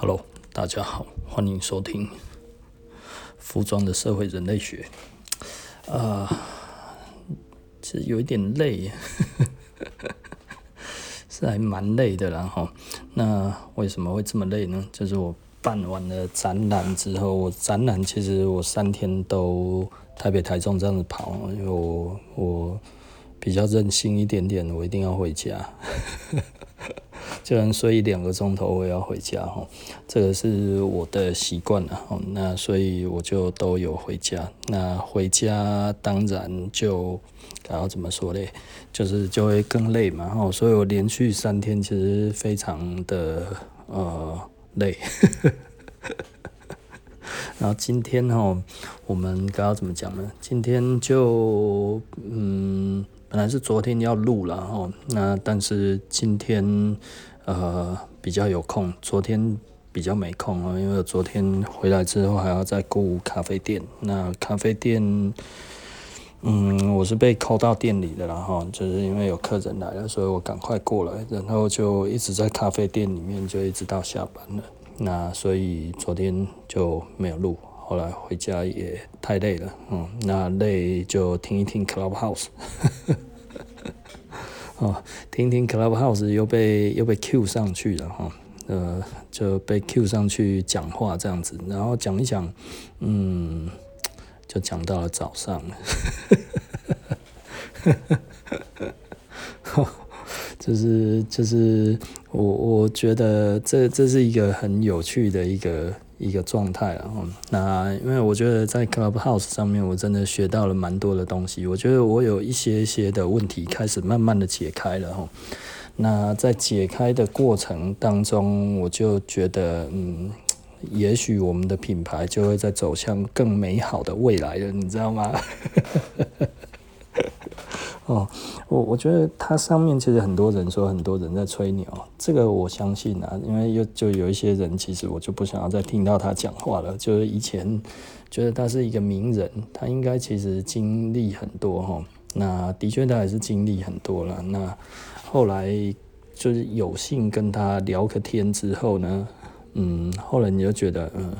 Hello，大家好，欢迎收听服装的社会人类学。啊、其实有一点累，是还蛮累的。然后，那为什么会这么累呢？就是我办完了展览之后，我展览其实我三天都台北、台中这样子跑，因为我我比较任性一点点，我一定要回家。就能睡一两个钟头，我也要回家哈，这个是我的习惯了哈。那所以我就都有回家。那回家当然就，然后怎么说嘞？就是就会更累嘛哈。所以我连续三天其实非常的呃累。然后今天哈，我们刚刚怎么讲呢？今天就嗯，本来是昨天要录了哈，那但是今天。呃，比较有空，昨天比较没空啊，因为昨天回来之后还要再顾咖啡店。那咖啡店，嗯，我是被扣到店里的，然后就是因为有客人来了，所以我赶快过来，然后就一直在咖啡店里面，就一直到下班了。那所以昨天就没有录，后来回家也太累了，嗯，那累就听一听 Clubhouse。哦，听听 Clubhouse 又被又被 Q 上去了哈，呃，就被 Q 上去讲话这样子，然后讲一讲，嗯，就讲到了早上了，就是就是我我觉得这这是一个很有趣的一个。一个状态了，那因为我觉得在 Clubhouse 上面，我真的学到了蛮多的东西。我觉得我有一些些的问题开始慢慢的解开了哈。那在解开的过程当中，我就觉得，嗯，也许我们的品牌就会在走向更美好的未来了，你知道吗？哦，我我觉得它上面其实很多人说很多人在吹牛，这个我相信啊，因为又就有一些人其实我就不想要再听到他讲话了。就是以前觉得他是一个名人，他应该其实经历很多哈，那的确他还是经历很多了。那后来就是有幸跟他聊个天之后呢，嗯，后来你就觉得嗯，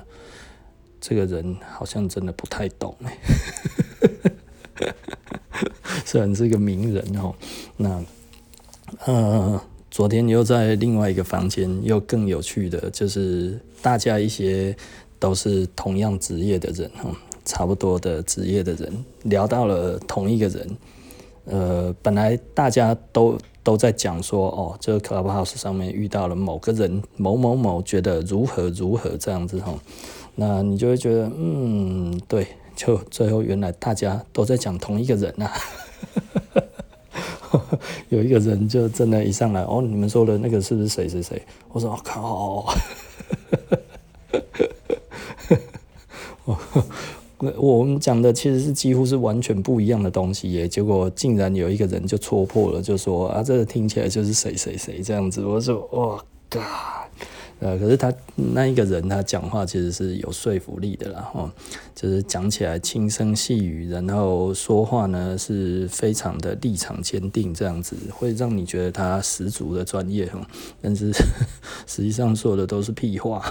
这个人好像真的不太懂虽然是一个名人哦，那呃，昨天又在另外一个房间，又更有趣的就是大家一些都是同样职业的人哈，差不多的职业的人聊到了同一个人，呃，本来大家都都在讲说哦，这个 Clubhouse 上面遇到了某个人某某某，觉得如何如何这样子哈，那你就会觉得嗯，对。就最后，原来大家都在讲同一个人啊！有一个人就真的，一上来哦，你们说的那个是不是谁谁谁？我说我靠！我们讲的其实是几乎是完全不一样的东西耶，结果竟然有一个人就戳破了，就说啊，这个听起来就是谁谁谁这样子。我说哇嘎！呃，可是他那一个人，他讲话其实是有说服力的啦，哈，就是讲起来轻声细语，然后说话呢是非常的立场坚定，这样子会让你觉得他十足的专业，哈，但是 实际上说的都是屁话。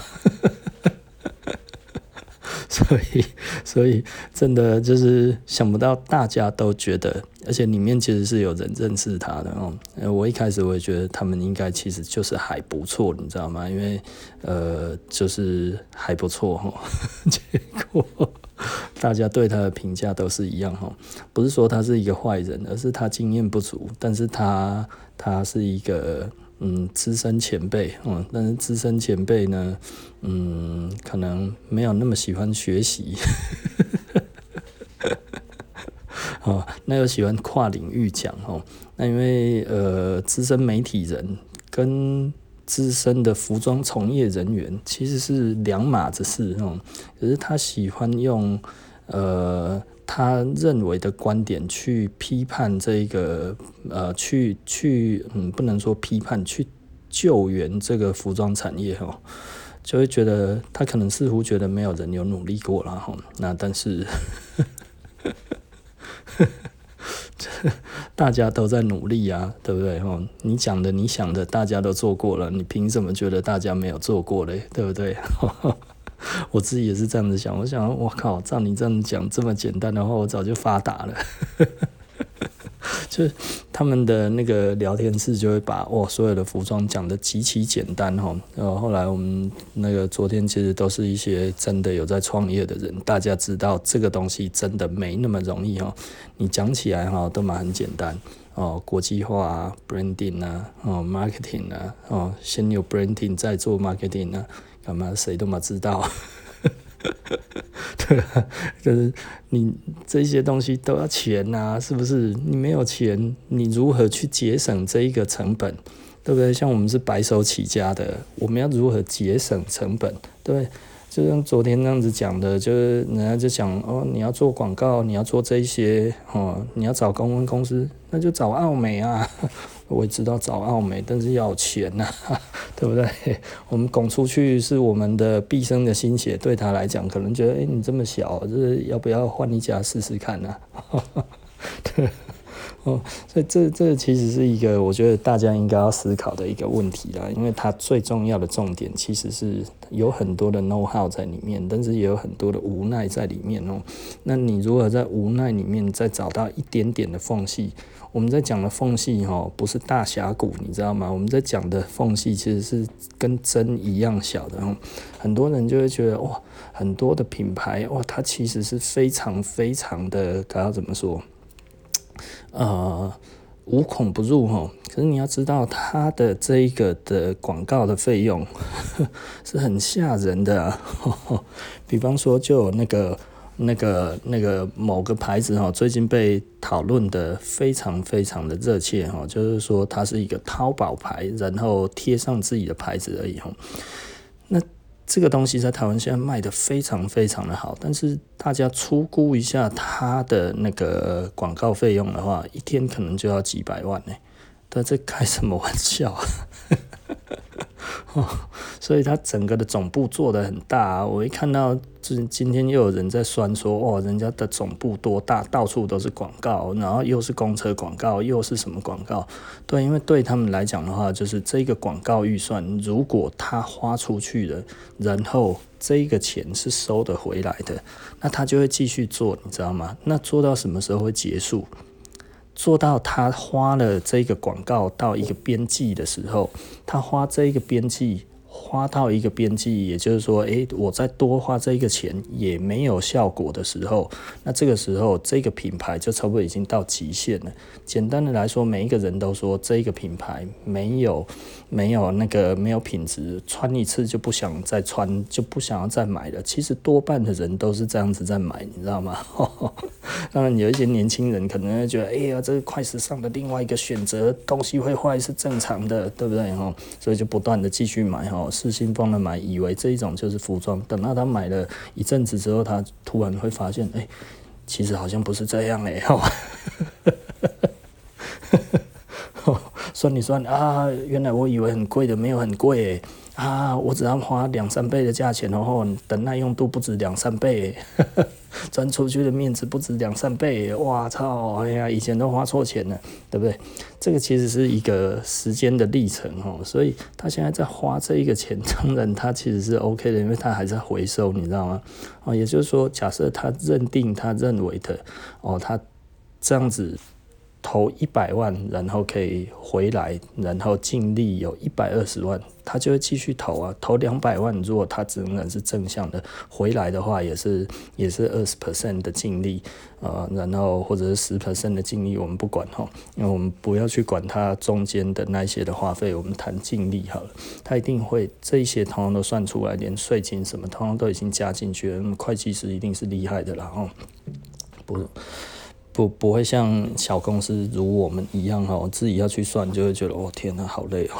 所以，所以真的就是想不到，大家都觉得，而且里面其实是有人认识他的哦。我一开始我也觉得他们应该其实就是还不错，你知道吗？因为呃，就是还不错哈。结果大家对他的评价都是一样哈，不是说他是一个坏人，而是他经验不足，但是他他是一个。嗯，资深前辈，嗯，但是资深前辈呢，嗯，可能没有那么喜欢学习，哦，那又喜欢跨领域讲，哦，那因为呃，资深媒体人跟资深的服装从业人员其实是两码子事，哦，可是他喜欢用呃。他认为的观点去批判这个，呃，去去，嗯，不能说批判，去救援这个服装产业哦，就会觉得他可能似乎觉得没有人有努力过了哈，那但是，大家都在努力啊，对不对？哦，你讲的、你想的，大家都做过了，你凭什么觉得大家没有做过嘞？对不对？我自己也是这样子想，我想，我靠，照你这样讲这么简单的话，我早就发达了。就是他们的那个聊天室就会把哇所有的服装讲得极其简单哈，然后后来我们那个昨天其实都是一些真的有在创业的人，大家知道这个东西真的没那么容易哈，你讲起来哈都蛮很简单。哦，国际化啊，branding 啊，哦，marketing 啊，哦，先有 branding 再做 marketing 啊，干嘛谁都没知道。对啊，就是你这些东西都要钱呐、是不是？你没有钱，你如何去节省这一个成本？对不对？像我们是白手起家的，我们要如何节省成本？对？就像昨天那样子讲的，就是人家就讲哦，你要做广告，你要做这些哦，你要找公关公司，那就找奥美啊。我也知道找奥美，但是要钱呐、对不对？我们拱出去是我们的毕生的心血，对他来讲，可能觉得，哎，你这么小，就是要不要换一家试试看呢、啊？对。哦，所以这这其实是一个我觉得大家应该要思考的一个问题啦，因为它最重要的重点其实是有很多的 know how 在里面，但是也有很多的无奈在里面哦。那你如何在无奈里面再找到一点点的缝隙？我们在讲的缝隙哈，不是大峡谷，你知道吗？我们在讲的缝隙其实是跟针一样小的。很多人就会觉得哇，很多的品牌哇，它其实是非常非常的，它要怎么说？呃，无孔不入哈，可是你要知道，它的这一个的广告的费用 是很吓人的。比方说，就那个、那个、那个某个牌子哈，最近被讨论的非常非常的热切哈，就是说它是一个淘宝牌，然后贴上自己的牌子而已哈。那这个东西在台湾现在卖的非常非常的好，但是大家初估一下它的那个广告费用的话，一天可能就要几百万呢。但这开什么玩笑啊？哦，所以它整个的总部做得很大啊，我一看到，就是今天又有人在酸说，哦，人家的总部多大，到处都是广告，然后又是公车广告，又是什么广告？对，因为对他们来讲的话，就是这个广告预算，如果他花出去了，然后这个钱是收得回来的，那他就会继续做，你知道吗？那做到什么时候会结束？做到他花了这个广告到一个边际的时候，他花这一个边际。花到一个边际，也就是说，诶，我再多花这个钱也没有效果的时候，那这个时候这个品牌就差不多已经到极限了。简单的来说，每一个人都说这个品牌没有没有那个没有品质，穿一次就不想再穿，就不想要再买了。其实多半的人都是这样子在买，你知道吗？当然有一些年轻人可能会觉得，哎呀，这个快时尚的另外一个选择，东西会坏是正常的，对不对？哈，所以就不断的继续买哈。失心疯的买，以为这一种就是服装。等到他买了一阵子之后，他突然会发现，哎、其实好像不是这样哎、欸，算你算啊，原来我以为很贵的，没有很贵。啊，我只要花两三倍的价钱，然后等耐用度不止两三倍，赚出去的面子不止两三倍，哇操！哎呀，以前都花错钱了，对不对？这个其实是一个时间的历程哦，所以他现在在花这一个钱，当然他其实是 OK 的，因为他还在回收，你知道吗？哦，也就是说，假设他认定他认为的哦，他这样子。投一百万，然后可以回来，然后净利有一百二十万，他就会继续投啊。投两百万，如果他仍然是正向的回来的话，也是也是二十 percent 的净利啊，然后或者是十 percent 的净利，我们不管哈，因为我们不要去管它中间的那些的花费，我们谈净利好了。他一定会这一些通通都算出来，连税金什么通通都已经加进去了。那么会计师一定是厉害的啦哈，不。不不会像小公司如我们一样哈，自己要去算就会觉得哦天哪，好累哦。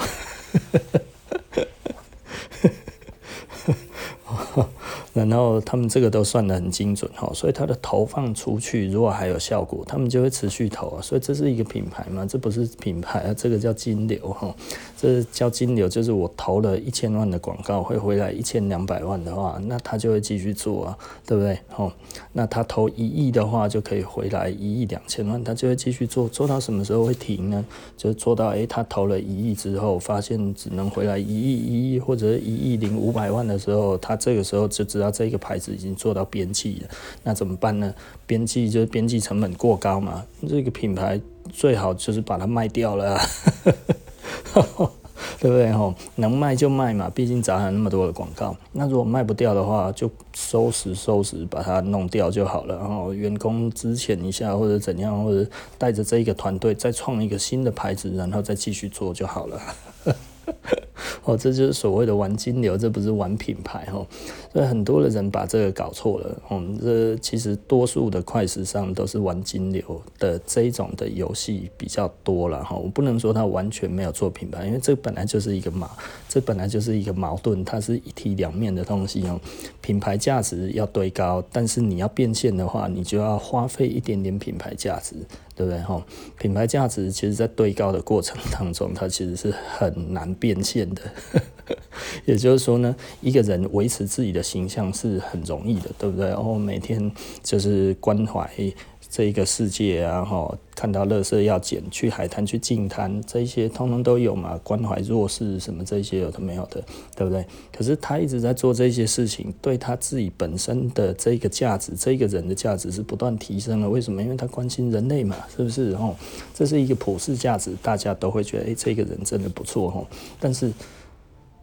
然后他们这个都算得很精准哈，所以它的投放出去如果还有效果，他们就会持续投啊。所以这是一个品牌嘛？这不是品牌啊，这个叫金流哈。这叫金流，就是我投了一千万的广告会回来一千两百万的话，那他就会继续做啊，对不对？哈，那他投一亿的话就可以回来一亿两千万，他就会继续做，做到什么时候会停呢？就做到诶，他投了一亿之后，发现只能回来一亿一亿或者一亿零五百万的时候，他这个时候就知道这个牌子已经做到边际了，那怎么办呢？边际就是边际成本过高嘛，这个品牌最好就是把它卖掉了。对不对？吼，能卖就卖嘛，毕竟砸了那么多的广告。那如果卖不掉的话，就收拾收拾，把它弄掉就好了。然后员工支遣一下，或者怎样，或者带着这一个团队再创一个新的牌子，然后再继续做就好了。哦，这就是所谓的玩金流，这不是玩品牌哦。所以很多的人把这个搞错了。嗯，这其实多数的快时尚都是玩金流的这一种的游戏比较多了哈。我不能说它完全没有做品牌，因为这本来就是一个矛，这本来就是一个矛盾，它是一体两面的东西哦。品牌价值要堆高，但是你要变现的话，你就要花费一点点品牌价值。对不对哈？品牌价值其实，在堆高的过程当中，它其实是很难变现的。也就是说呢，一个人维持自己的形象是很容易的，对不对？然后每天就是关怀。这一个世界啊，哈，看到垃圾要捡，去海滩去净滩，这些通通都有嘛。关怀弱势什么这些有的没有的，对不对？可是他一直在做这些事情，对他自己本身的这个价值，这个人的价值是不断提升了。为什么？因为他关心人类嘛，是不是？哦，这是一个普世价值，大家都会觉得，诶，这个人真的不错，哦，但是。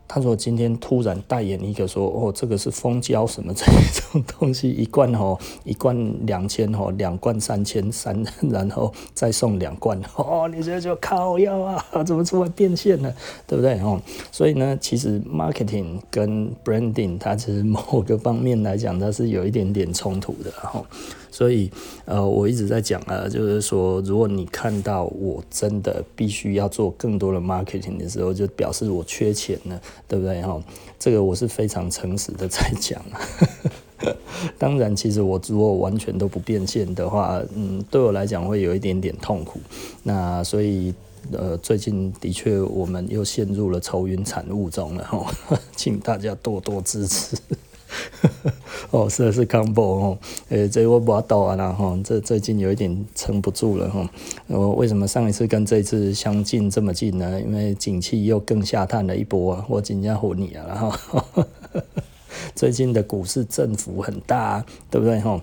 他说：“今天突然代言一个说，哦，这个是蜂胶什么这种东西，一罐哦，一罐两千哦，两罐三千三，然后再送两罐哦，你这就靠腰啊，怎么出来变现呢？对不对哦？所以呢，其实 marketing 跟 branding 它其实某个方面来讲，它是有一点点冲突的哈。”所以，呃，我一直在讲啊，就是说，如果你看到我真的必须要做更多的 marketing 的时候，就表示我缺钱了，对不对？哈，这个我是非常诚实的在讲。当然，其实我如果完全都不变现的话，嗯，对我来讲会有一点点痛苦。那所以，呃，最近的确我们又陷入了愁云惨雾中了哈，请大家多多支持。哦，是的是 combo 哦，诶，这我不要抖啊啦哈，这最近有一点撑不住了哈。我为什么上一次跟这一次相近这么近呢？因为景气又更下探了一波啊，我紧张唬你啊，然 后最近的股市振幅很大，对不对哈？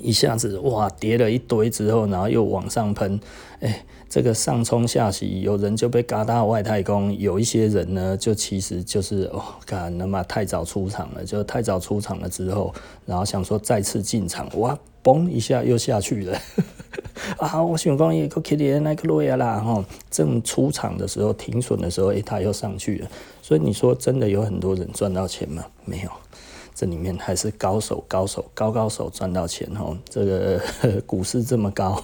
一下子哇跌了一堆之后，然后又往上喷，哎。这个上冲下洗，有人就被嘎到外太空，有一些人呢，就其实就是哦，干那么太早出场了，就太早出场了之后，然后想说再次进场，哇，嘣一下又下去了，啊，我想讲一个 Kitty 那个瑞亚啦，哈，正出场的时候停损的时候，哎，它又上去了，所以你说真的有很多人赚到钱吗？没有，这里面还是高手，高手，高高手赚到钱哦，这个 股市这么高。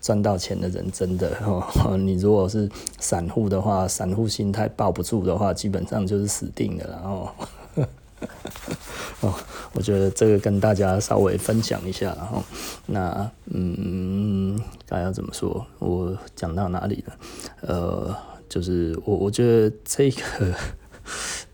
赚到钱的人真的哦，你如果是散户的话，散户心态抱不住的话，基本上就是死定了。然后 哦，我觉得这个跟大家稍微分享一下。然后那嗯，该要怎么说？我讲到哪里了？呃，就是我我觉得这个。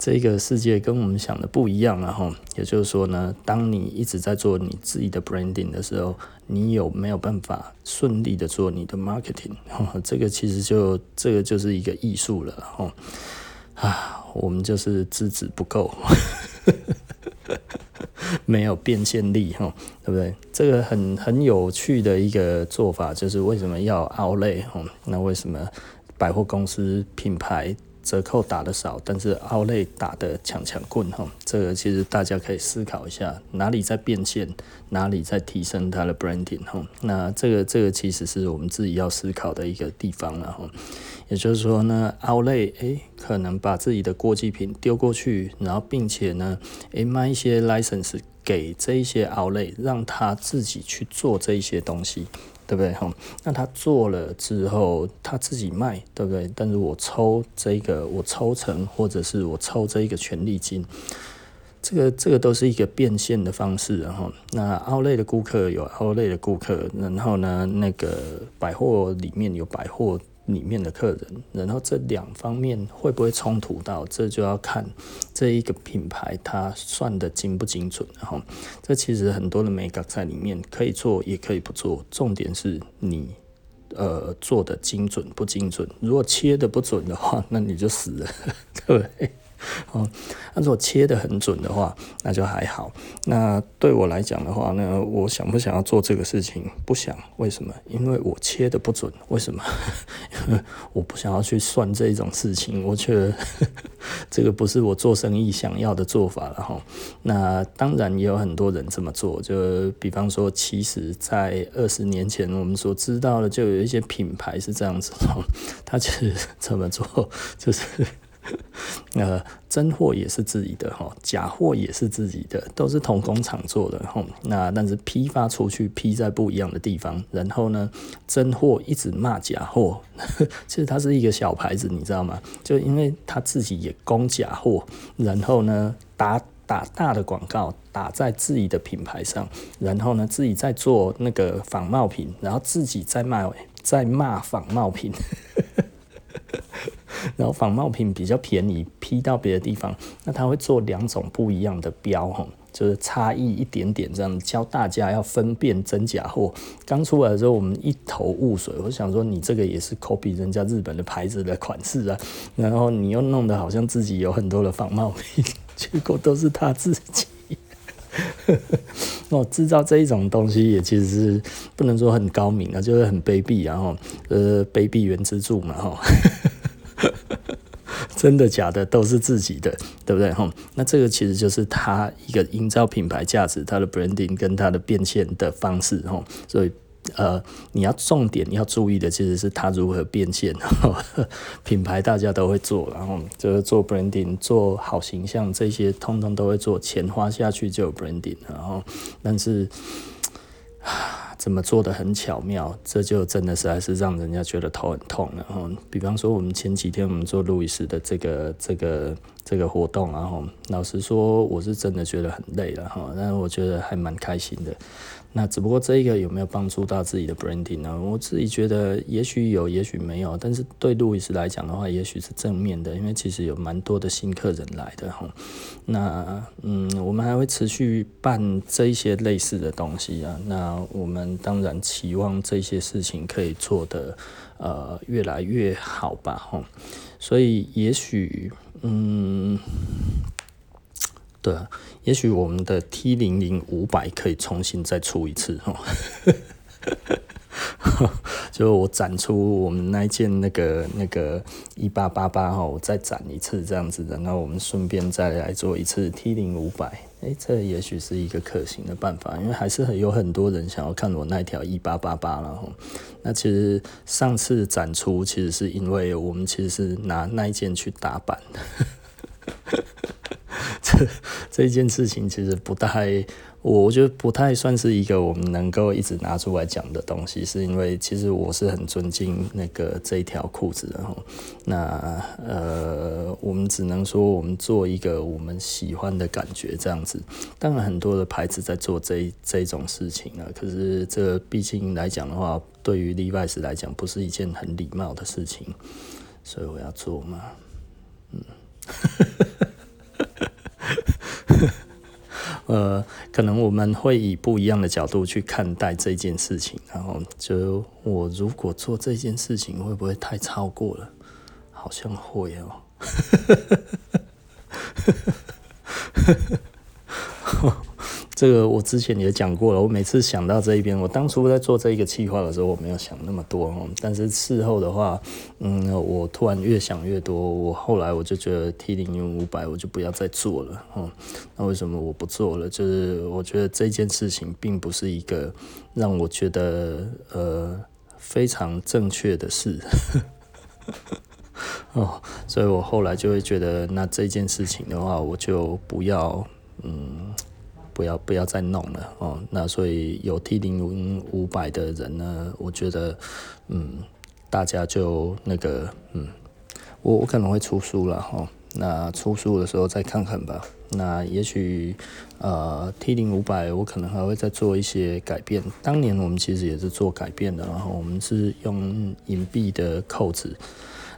这个世界跟我们想的不一样，然后也就是说呢，当你一直在做你自己的 branding 的时候，你有没有办法顺利的做你的 marketing？这个其实就这个就是一个艺术了，哈啊，我们就是资质不够，没有变现力，哈，对不对？这个很很有趣的一个做法，就是为什么要 outlet？那为什么百货公司品牌？折扣打得少，但是 Outlet 打得强强棍哈，这个其实大家可以思考一下，哪里在变现，哪里在提升它的 branding 哈。那这个这个其实是我们自己要思考的一个地方了哈。也就是说呢，Outlet 诶，可能把自己的过季品丢过去，然后并且呢，诶卖一些 license 给这一些 Outlet，让他自己去做这一些东西。对不对哈？那他做了之后，他自己卖，对不对？但是我抽这个，我抽成，或者是我抽这一个权利金，这个这个都是一个变现的方式，然后那奥类的顾客有奥类的顾客，然后呢，那个百货里面有百货里面的客人，然后这两方面会不会冲突到，这就要看这一个品牌它算的精不精准，然后这其实很多的美感在里面可以做也可以不做，重点是你呃做的精准不精准，如果切的不准的话，那你就死了，对不对？哦，那如果切得很准的话，那就还好。那对我来讲的话呢，我想不想要做这个事情？不想。为什么？因为我切得不准。为什么？因为我不想要去算这种事情。我觉得 这个不是我做生意想要的做法了哈。那当然也有很多人这么做，就比方说，其实在二十年前我们所知道的，就有一些品牌是这样子哈，他其实 怎么做，就是。呃，真货也是自己的哈，假货也是自己的，都是同工厂做的哈。那但是批发出去，批在不一样的地方。然后呢，真货一直骂假货，其实它是一个小牌子，你知道吗？就因为他自己也供假货，然后呢，打打大的广告打在自己的品牌上，然后呢，自己在做那个仿冒品，然后自己在卖，在骂仿冒品。然后仿冒品比较便宜，批到别的地方，那他会做两种不一样的标，哈，就是差异一点点这样，教大家要分辨真假货。刚出来的时候，我们一头雾水，我想说你这个也是 copy 人家日本的牌子的款式啊，然后你又弄得好像自己有很多的仿冒品，结果都是他自己。那 制造这一种东西也其实是不能说很高明啊，就是很卑鄙，然后呃，卑鄙原之助嘛，哈。真的假的都是自己的，对不对？吼，那这个其实就是他一个营造品牌价值、他的 branding 跟他的变现的方式，吼。所以，呃，你要重点要注意的其实是它如何变现。品牌大家都会做，然后就是做 branding、做好形象这些，通通都会做，钱花下去就有 branding，然后，但是。怎么做的很巧妙，这就真的实在是让人家觉得头很痛了。哈，比方说我们前几天我们做路易斯的这个这个这个活动，然后老实说我是真的觉得很累了哈，但是我觉得还蛮开心的。那只不过这一个有没有帮助到自己的 branding 呢？我自己觉得也许有，也许没有。但是对路易斯来讲的话，也许是正面的，因为其实有蛮多的新客人来的哈。那嗯，我们还会持续办这一些类似的东西啊。那我们当然期望这些事情可以做得呃越来越好吧哈。所以也许嗯。对啊，也许我们的 T 零零五百可以重新再出一次哈，就我展出我们那一件那个那个一八八八哈，我再展一次这样子的，然后我们顺便再来做一次 T 零五百，哎，这也许是一个可行的办法，因为还是很有很多人想要看我那条一八八八了哈。那其实上次展出其实是因为我们其实是拿那一件去打版。这这件事情其实不太，我觉得不太算是一个我们能够一直拿出来讲的东西，是因为其实我是很尊敬那个这一条裤子的哈。那呃，我们只能说我们做一个我们喜欢的感觉这样子。当然很多的牌子在做这这种事情啊，可是这毕竟来讲的话，对于 Levi's 来讲不是一件很礼貌的事情，所以我要做嘛，嗯。呃，可能我们会以不一样的角度去看待这件事情，然后就我如果做这件事情，会不会太超过了？好像会哦。这个我之前也讲过了，我每次想到这一边，我当初在做这一个计划的时候，我没有想那么多哦。但是事后的话，嗯，我突然越想越多，我后来我就觉得 T 零零五百我就不要再做了哦。那为什么我不做了？就是我觉得这件事情并不是一个让我觉得呃非常正确的事 哦，所以我后来就会觉得，那这件事情的话，我就不要嗯。不要不要再弄了哦，那所以有 T 零五百的人呢，我觉得嗯，大家就那个嗯，我我可能会出书了哈，那出书的时候再看看吧。那也许呃 T 零五百我可能还会再做一些改变。当年我们其实也是做改变的，然后我们是用银币的扣子。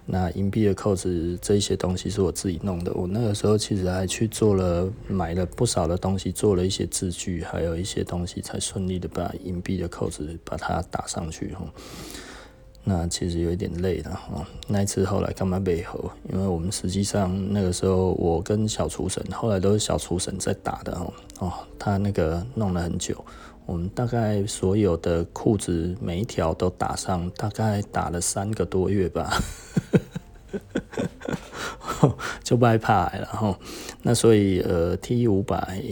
那银币的扣子这些东西是我自己弄的。我那个时候其实还去做了买了不少的东西，做了一些字据，还有一些东西才顺利的把银币的扣子把它打上去哈。那其实有一点累了哈。那一次后来干嘛背后？因为我们实际上那个时候我跟小厨神后来都是小厨神在打的哦哦，他那个弄了很久。我们大概所有的裤子每一条都打上，大概打了三个多月吧，就不害怕了哈。那所以呃 T 五百，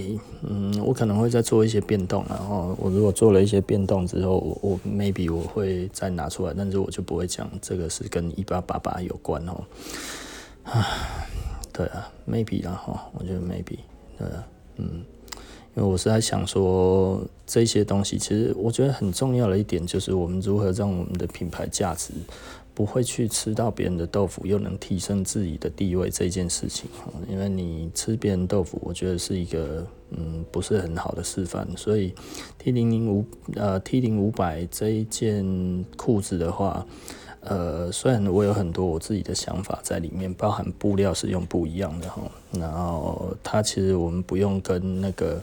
嗯，我可能会再做一些变动，然后我如果做了一些变动之后，我，我 maybe 我会再拿出来，但是我就不会讲这个是跟一八八八有关哦。啊，对啊，maybe 然后我觉得 maybe 对啊，嗯。因为我是在想说，这些东西其实我觉得很重要的一点就是，我们如何让我们的品牌价值不会去吃到别人的豆腐，又能提升自己的地位这件事情。因为你吃别人豆腐，我觉得是一个嗯不是很好的示范。所以 T 零零五呃 T 零五百这一件裤子的话。呃，虽然我有很多我自己的想法在里面，包含布料是用不一样的哈，然后它其实我们不用跟那个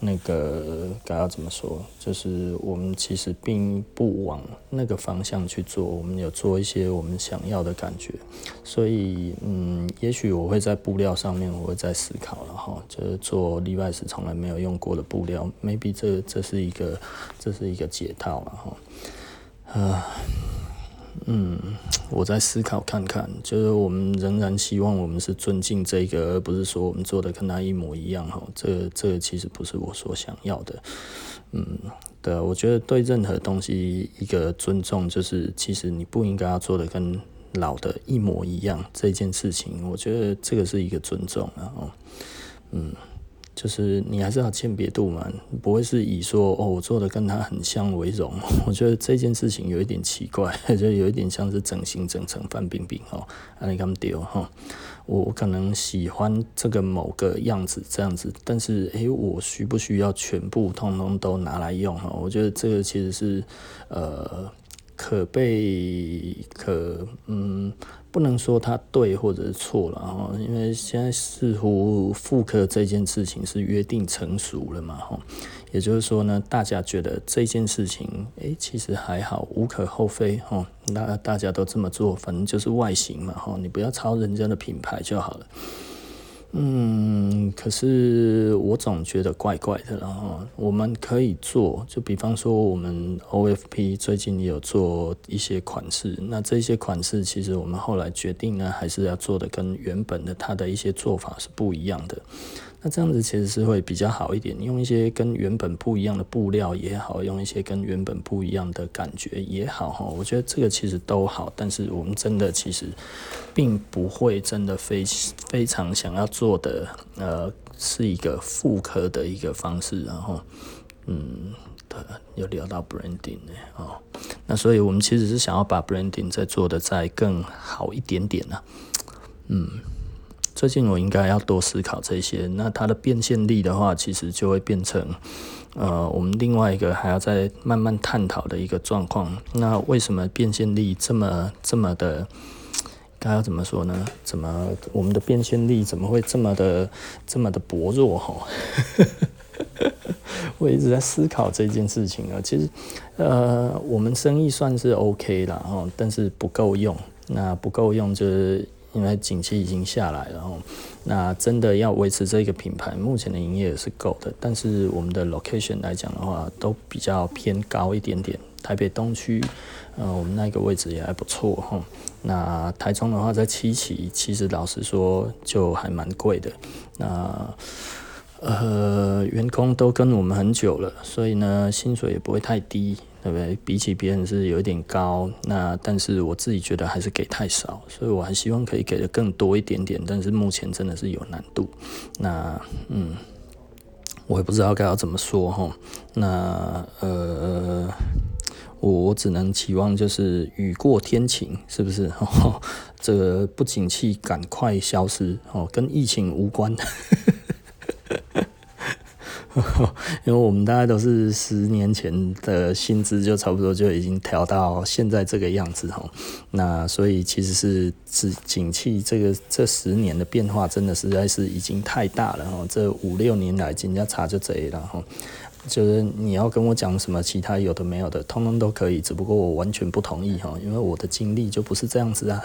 那个该要怎么说，就是我们其实并不往那个方向去做，我们有做一些我们想要的感觉，所以嗯，也许我会在布料上面我会再思考了哈，就是做 Levi's 从来没有用过的布料，maybe 这这是一个这是一个解套了哈，呃。嗯，我在思考看看，就是我们仍然希望我们是尊敬这个，而不是说我们做的跟他一模一样哈。这这其实不是我所想要的。嗯，对，我觉得对任何东西一个尊重，就是其实你不应该要做的跟老的一模一样这件事情，我觉得这个是一个尊重，然后，嗯。就是你还是要鉴别度嘛，不会是以说哦，我做的跟他很像为荣。我觉得这件事情有一点奇怪，就有一点像是整形整成范冰冰哦，啊你敢丢哈？我可能喜欢这个某个样子这样子，但是诶、我需不需要全部通通都拿来用哈？我觉得这个其实是呃。可被可嗯，不能说它对或者是错了哈，因为现在似乎复刻这件事情是约定成熟了嘛哈，也就是说呢，大家觉得这件事情诶、其实还好，无可厚非哈，那大家都这么做，反正就是外形嘛哈，你不要抄人家的品牌就好了。嗯，可是我总觉得怪怪的，然后我们可以做，就比方说我们 OFP 最近也有做一些款式，那这些款式其实我们后来决定呢，还是要做的跟原本的它的一些做法是不一样的。那这样子其实是会比较好一点，用一些跟原本不一样的布料也好，用一些跟原本不一样的感觉也好哈，我觉得这个其实都好。但是我们真的其实并不会真的非非常想要做的，呃，是一个复刻的一个方式。然后，嗯，又聊到 branding 呢，哦，那所以我们其实是想要把 branding 再做的再更好一点点呢，嗯。最近我应该要多思考这些，那它的变现力的话，其实就会变成，呃，我们另外一个还要再慢慢探讨的一个状况。那为什么变现力这么这么的，该要怎么说呢？怎么我们的变现力怎么会这么的这么的薄弱？哈，我一直在思考这件事情啊。其实，呃，我们生意算是 OK 了哈，但是不够用。那不够用就是。因为景气已经下来了，哦，那真的要维持这个品牌，目前的营业也是够的。但是我们的 location 来讲的话，都比较偏高一点点。台北东区，呃，我们那个位置也还不错，哈。那台中的话，在七期，其实老实说就还蛮贵的。那呃，员工都跟我们很久了，所以呢，薪水也不会太低。对不对？比起别人是有一点高，那但是我自己觉得还是给太少，所以我还希望可以给的更多一点点，但是目前真的是有难度。那嗯，我也不知道该要怎么说哈。那呃，我只能期望就是雨过天晴，是不是？哦，这个不景气赶快消失哦，跟疫情无关。因为我们大概都是十年前的薪资，就差不多就已经调到现在这个样子吼。那所以其实是是景气这个这十年的变化，真的实在是已经太大了哈。这五六年来，人家差就贼了哈。就是你要跟我讲什么其他有的没有的，通通都可以，只不过我完全不同意哈，因为我的经历就不是这样子啊。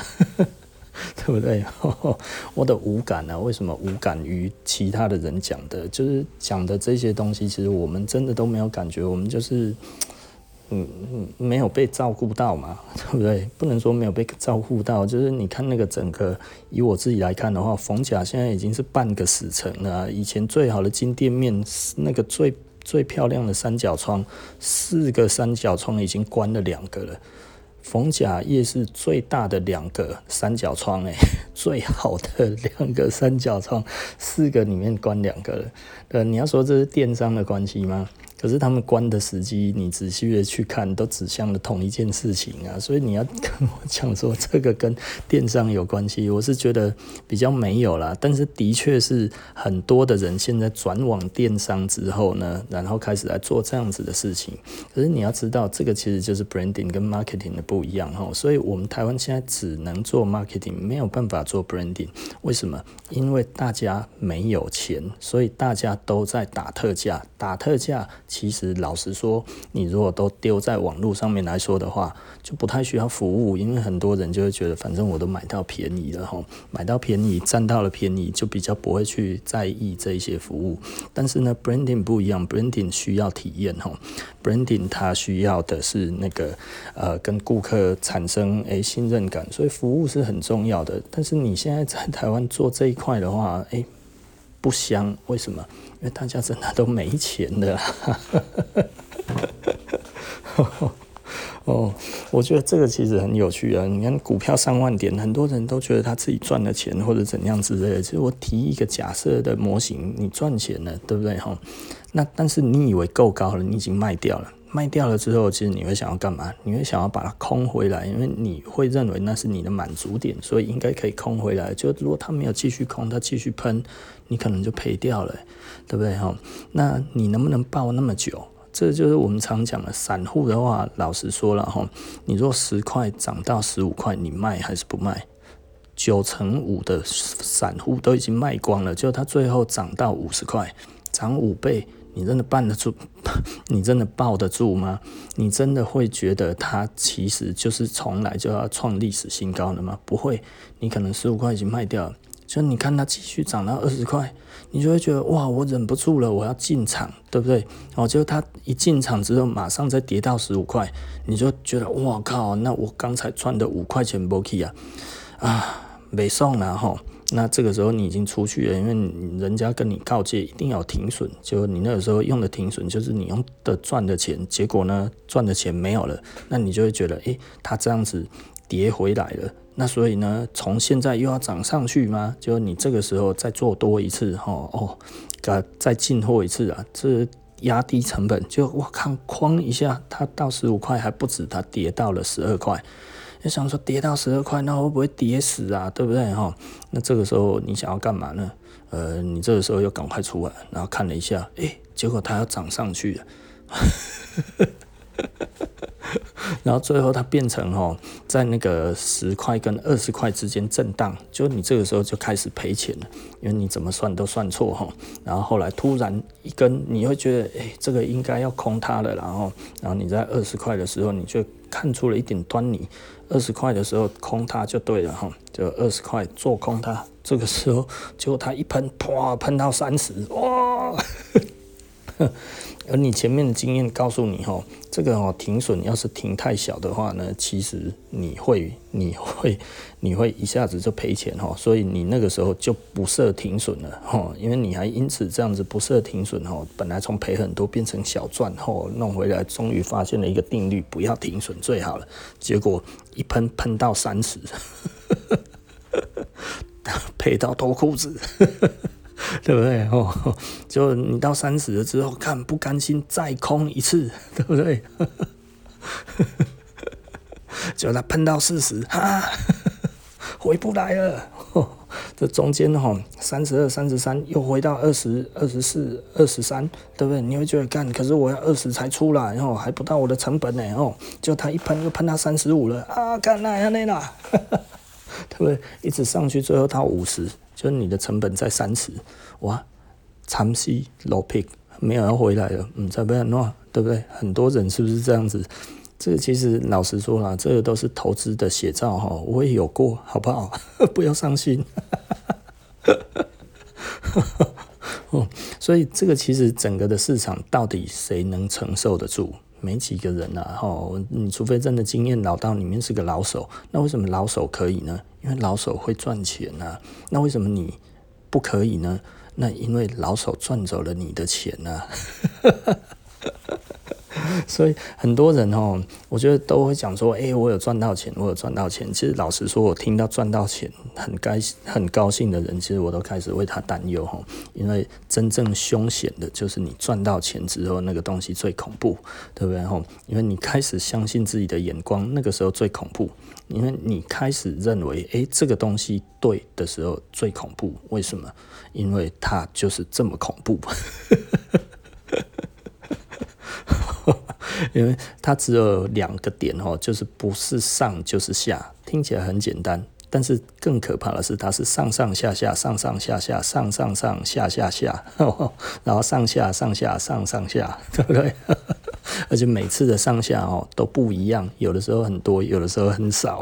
对不对？我的无感呢、啊？为什么无感于其他的人讲的？就是讲的这些东西，其实我们真的都没有感觉。我们就是，嗯嗯，没有被照顾到嘛，对不对？不能说没有被照顾到，就是你看那个整个，以我自己来看的话，逢甲现在已经是半个死城了。以前最好的金店面，那个最最漂亮的三角窗，四个三角窗已经关了两个了。逢甲夜市最大的两个三角窗，哎，最好的两个三角窗，四个里面关两个了。呃，你要说这是电商的关系吗？可是他们关的时机，你仔细的去看，都指向了同一件事情啊。所以你要跟我讲说这个跟电商有关系，我是觉得比较没有啦。但是的确是很多的人现在转往电商之后呢，然后开始来做这样子的事情。可是你要知道，这个其实就是 branding 跟 marketing 的不一样哈。所以我们台湾现在只能做 marketing，没有办法做 branding。为什么？因为大家没有钱，所以大家都在打特价，打特价。其实老实说，你如果都丢在网络上面来说的话，就不太需要服务，因为很多人就会觉得，反正我都买到便宜了吼，买到便宜，占到了便宜，就比较不会去在意这一些服务。但是呢，branding 不一样，branding 需要体验吼，branding 它需要的是那个呃，跟顾客产生诶信任感，所以服务是很重要的。但是你现在在台湾做这一块的话，诶。不香，为什么？因为大家真的都没钱的啦。哦，我觉得这个其实很有趣啊。你看股票上万点，很多人都觉得他自己赚了钱或者怎样之类的。其实我提一个假设的模型，你赚钱了，对不对？哈，那但是你以为够高了，你已经卖掉了。卖掉了之后，其实你会想要干嘛？你会想要把它空回来，因为你会认为那是你的满足点，所以应该可以空回来。就如果它没有继续空，它继续喷，你可能就赔掉了，对不对？哈，那你能不能抱那么久？这就是我们常讲的散户的话。老实说了哈，你若十块涨到十五块，你卖还是不卖？九成五的散户都已经卖光了，就它最后涨到五十块，涨五倍。你真的办得住？你真的抱得住吗？你真的会觉得它其实就是从来就要创历史新高的吗？不会，你可能十五块已经卖掉了，就你看它继续涨到二十块，你就会觉得哇，我忍不住了，我要进场，对不对？哦，就它一进场之后，马上再跌到十五块，你就觉得哇靠，那我刚才赚的五块钱没去啊，啊，没送了哈。那这个时候你已经出去了，因为人家跟你告诫一定要停损，就你那个时候用的停损就是你用的赚的钱，结果呢赚的钱没有了，那你就会觉得，诶，它这样子跌回来了，那所以呢，从现在又要涨上去吗？就你这个时候再做多一次，哦哦，再进货一次啊，这压低成本，就我看哐一下，它到十五块还不止，它跌到了十二块。想说跌到十二块，那会不会跌死啊？对不对哈？那这个时候你想要干嘛呢？呃，你这个时候又赶快出来，然后看了一下，诶，结果它要涨上去了。然后最后它变成哦，在那个十块跟二十块之间震荡，就你这个时候就开始赔钱了，因为你怎么算都算错哈。然后后来突然一根，你会觉得诶，这个应该要空它了，然后然后你在二十块的时候，你就看出了一点端倪，二十块的时候空它就对了哈，就二十块做空它，这个时候结果它一喷，啪喷到三十，哇！而你前面的经验告诉你，吼，这个哦停损要是停太小的话呢，其实你会你会你会一下子就赔钱，吼，所以你那个时候就不设停损了，吼，因为你还因此这样子不设停损，吼，本来从赔很多变成小赚，吼，弄回来终于发现了一个定律，不要停损最好了，结果一喷喷到三十，赔到脱裤子。对不对？哦，就你到三十了之后，看不甘心再空一次，对不对？就他喷到四十，啊，回不来了。这中间哈，三十二、三十三又回到二十二、十四、二十三，对不对？你会觉得干，可是我要二十才出来，然后还不到我的成本呢，哦，就他一喷又喷到三十五了啊，干那样那啦，对不对？一直上去，最后到五十，就你的成本在三十，哇，长期 low pick 没有要回来了，嗯，再不要弄，对不对？很多人是不是这样子？这个其实老实说啦，这个都是投资的写照哈，我也有过，好不好？不要伤心。哦，所以这个其实整个的市场到底谁能承受得住？没几个人呐，哈，你除非真的经验老道，里面是个老手，那为什么老手可以呢？因为老手会赚钱呐。那为什么你不可以呢？那因为老手赚走了你的钱呐。所以很多人哦，我觉得都会讲说，哎，我有赚到钱，我有赚到钱。其实老实说，我听到赚到钱很该很高兴的人，其实我都开始为他担忧哈，因为真正凶险的就是你赚到钱之后，那个东西最恐怖，对不对哈？因为你开始相信自己的眼光，那个时候最恐怖，因为你开始认为，哎，这个东西对的时候最恐怖。为什么？因为它就是这么恐怖。因为它只有两个点哦，就是不是上就是下，听起来很简单，但是更可怕的是它是上上下下，上上下下，上上上下下下，然后上下上下上上下，对不对？而且每次的上下哦都不一样，有的时候很多，有的时候很少。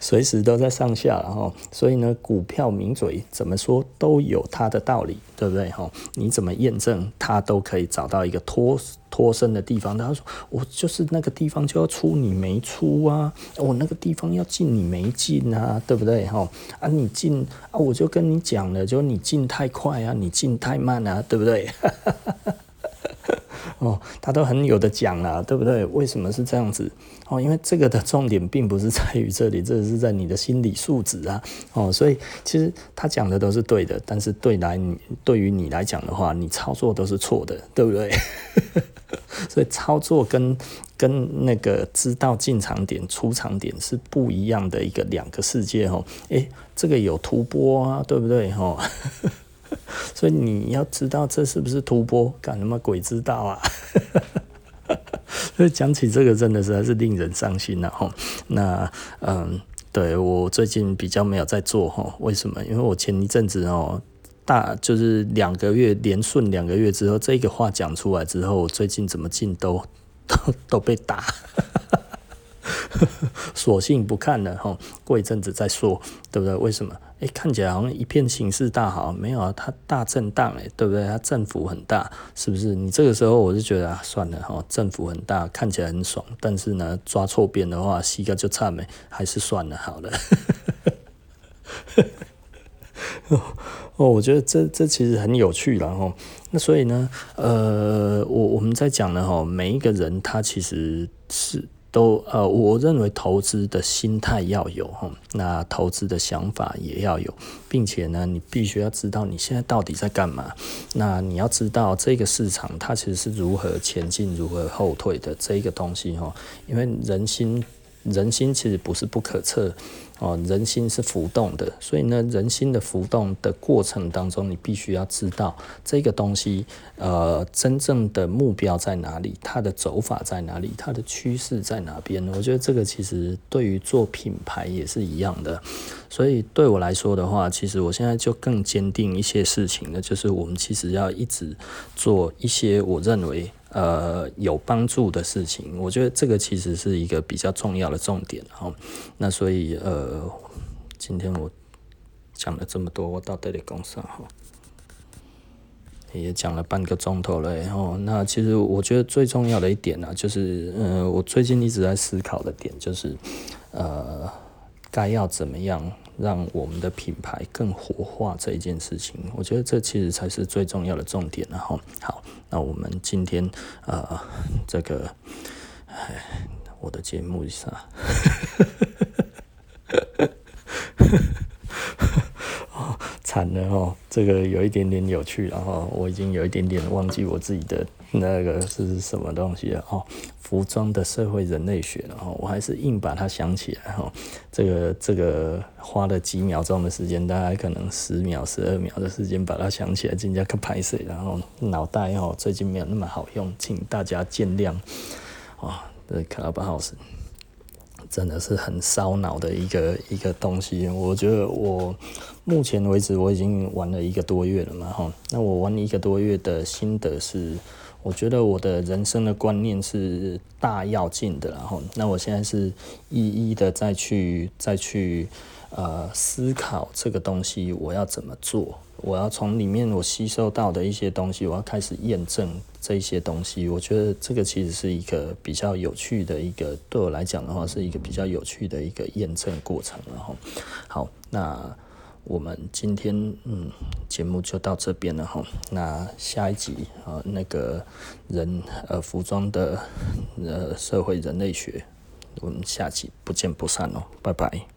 随时都在上下，然后所以呢，股票名嘴怎么说都有它的道理，对不对？哈，你怎么验证，它都可以找到一个脱脱身的地方。他说：“我就是那个地方就要出，你没出啊；我那个地方要进，你没进啊，对不对？哈啊，你进啊，我就跟你讲了，就你进太快啊，你进太慢啊，对不对？” 哦，他都很有的讲了，对不对？为什么是这样子？哦，因为这个的重点并不是在于这里，这是在你的心理素质啊。哦，所以其实他讲的都是对的，但是对来你对于你来讲的话，你操作都是错的，对不对？所以操作跟跟那个知道进场点、出场点是不一样的一个两个世界哦。诶，这个有图波啊，对不对？哦。所以你要知道这是不是突破，干什么鬼知道啊！所以讲起这个，真的是还是令人伤心的哈。那嗯，对我最近比较没有在做哈，为什么？因为我前一阵子哦，大就是两个月连顺两个月之后，这个话讲出来之后，我最近怎么进都都 都被打。索性不看了哈，过一阵子再说，对不对？为什么？哎，看起来好像一片形势大好，没有啊，它大震荡，哎，对不对？它振幅很大，是不是？你这个时候我就觉得啊，算了哈，振幅很大，看起来很爽，但是呢，抓错边的话，膝盖就差没，还是算了好了。哦，我觉得这这其实很有趣了哈。那所以呢，呃，我我们在讲呢哈，每一个人他其实是。都呃，我认为投资的心态要有哈，那投资的想法也要有，并且呢，你必须要知道你现在到底在干嘛。那你要知道这个市场它其实是如何前进、如何后退的这一个东西哈，因为人心人心其实不是不可测。哦，人心是浮动的，所以呢，人心的浮动的过程当中，你必须要知道这个东西，呃，真正的目标在哪里，它的走法在哪里，它的趋势在哪边。我觉得这个其实对于做品牌也是一样的。所以对我来说的话，其实我现在就更坚定一些事情了，就是我们其实要一直做一些我认为。呃，有帮助的事情，我觉得这个其实是一个比较重要的重点哈。那所以呃，今天我讲了这么多，我到底得讲啥哈？也讲了半个钟头了，然后那其实我觉得最重要的一点呢，就是呃，我最近一直在思考的点就是呃，该要怎么样。让我们的品牌更活化这一件事情，我觉得这其实才是最重要的重点。然后，好，那我们今天呃，这个，哎，我的节目是啥？惨了哦，这个有一点点有趣，然后我已经有一点点忘记我自己的那个是什么东西了哦。服装的社会人类学，然后我还是硬把它想起来哈。这个这个花了几秒钟的时间，大概可能十秒、十二秒的时间把它想起来，增加个排水，然后脑袋哦最近没有那么好用，请大家见谅。哇，这 Clubhouse 真的是很烧脑的一个一个东西。我觉得我目前为止我已经玩了一个多月了嘛哈。那我玩一个多月的心得是。我觉得我的人生的观念是大要进的，然后，那我现在是一一的再去再去呃思考这个东西我要怎么做，我要从里面我吸收到的一些东西，我要开始验证这些东西。我觉得这个其实是一个比较有趣的一个，对我来讲的话是一个比较有趣的一个验证过程，然后，好，那。我们今天嗯节目就到这边了哈，那下一集啊那个人呃服装的呃社会人类学，我们下集不见不散哦，拜拜。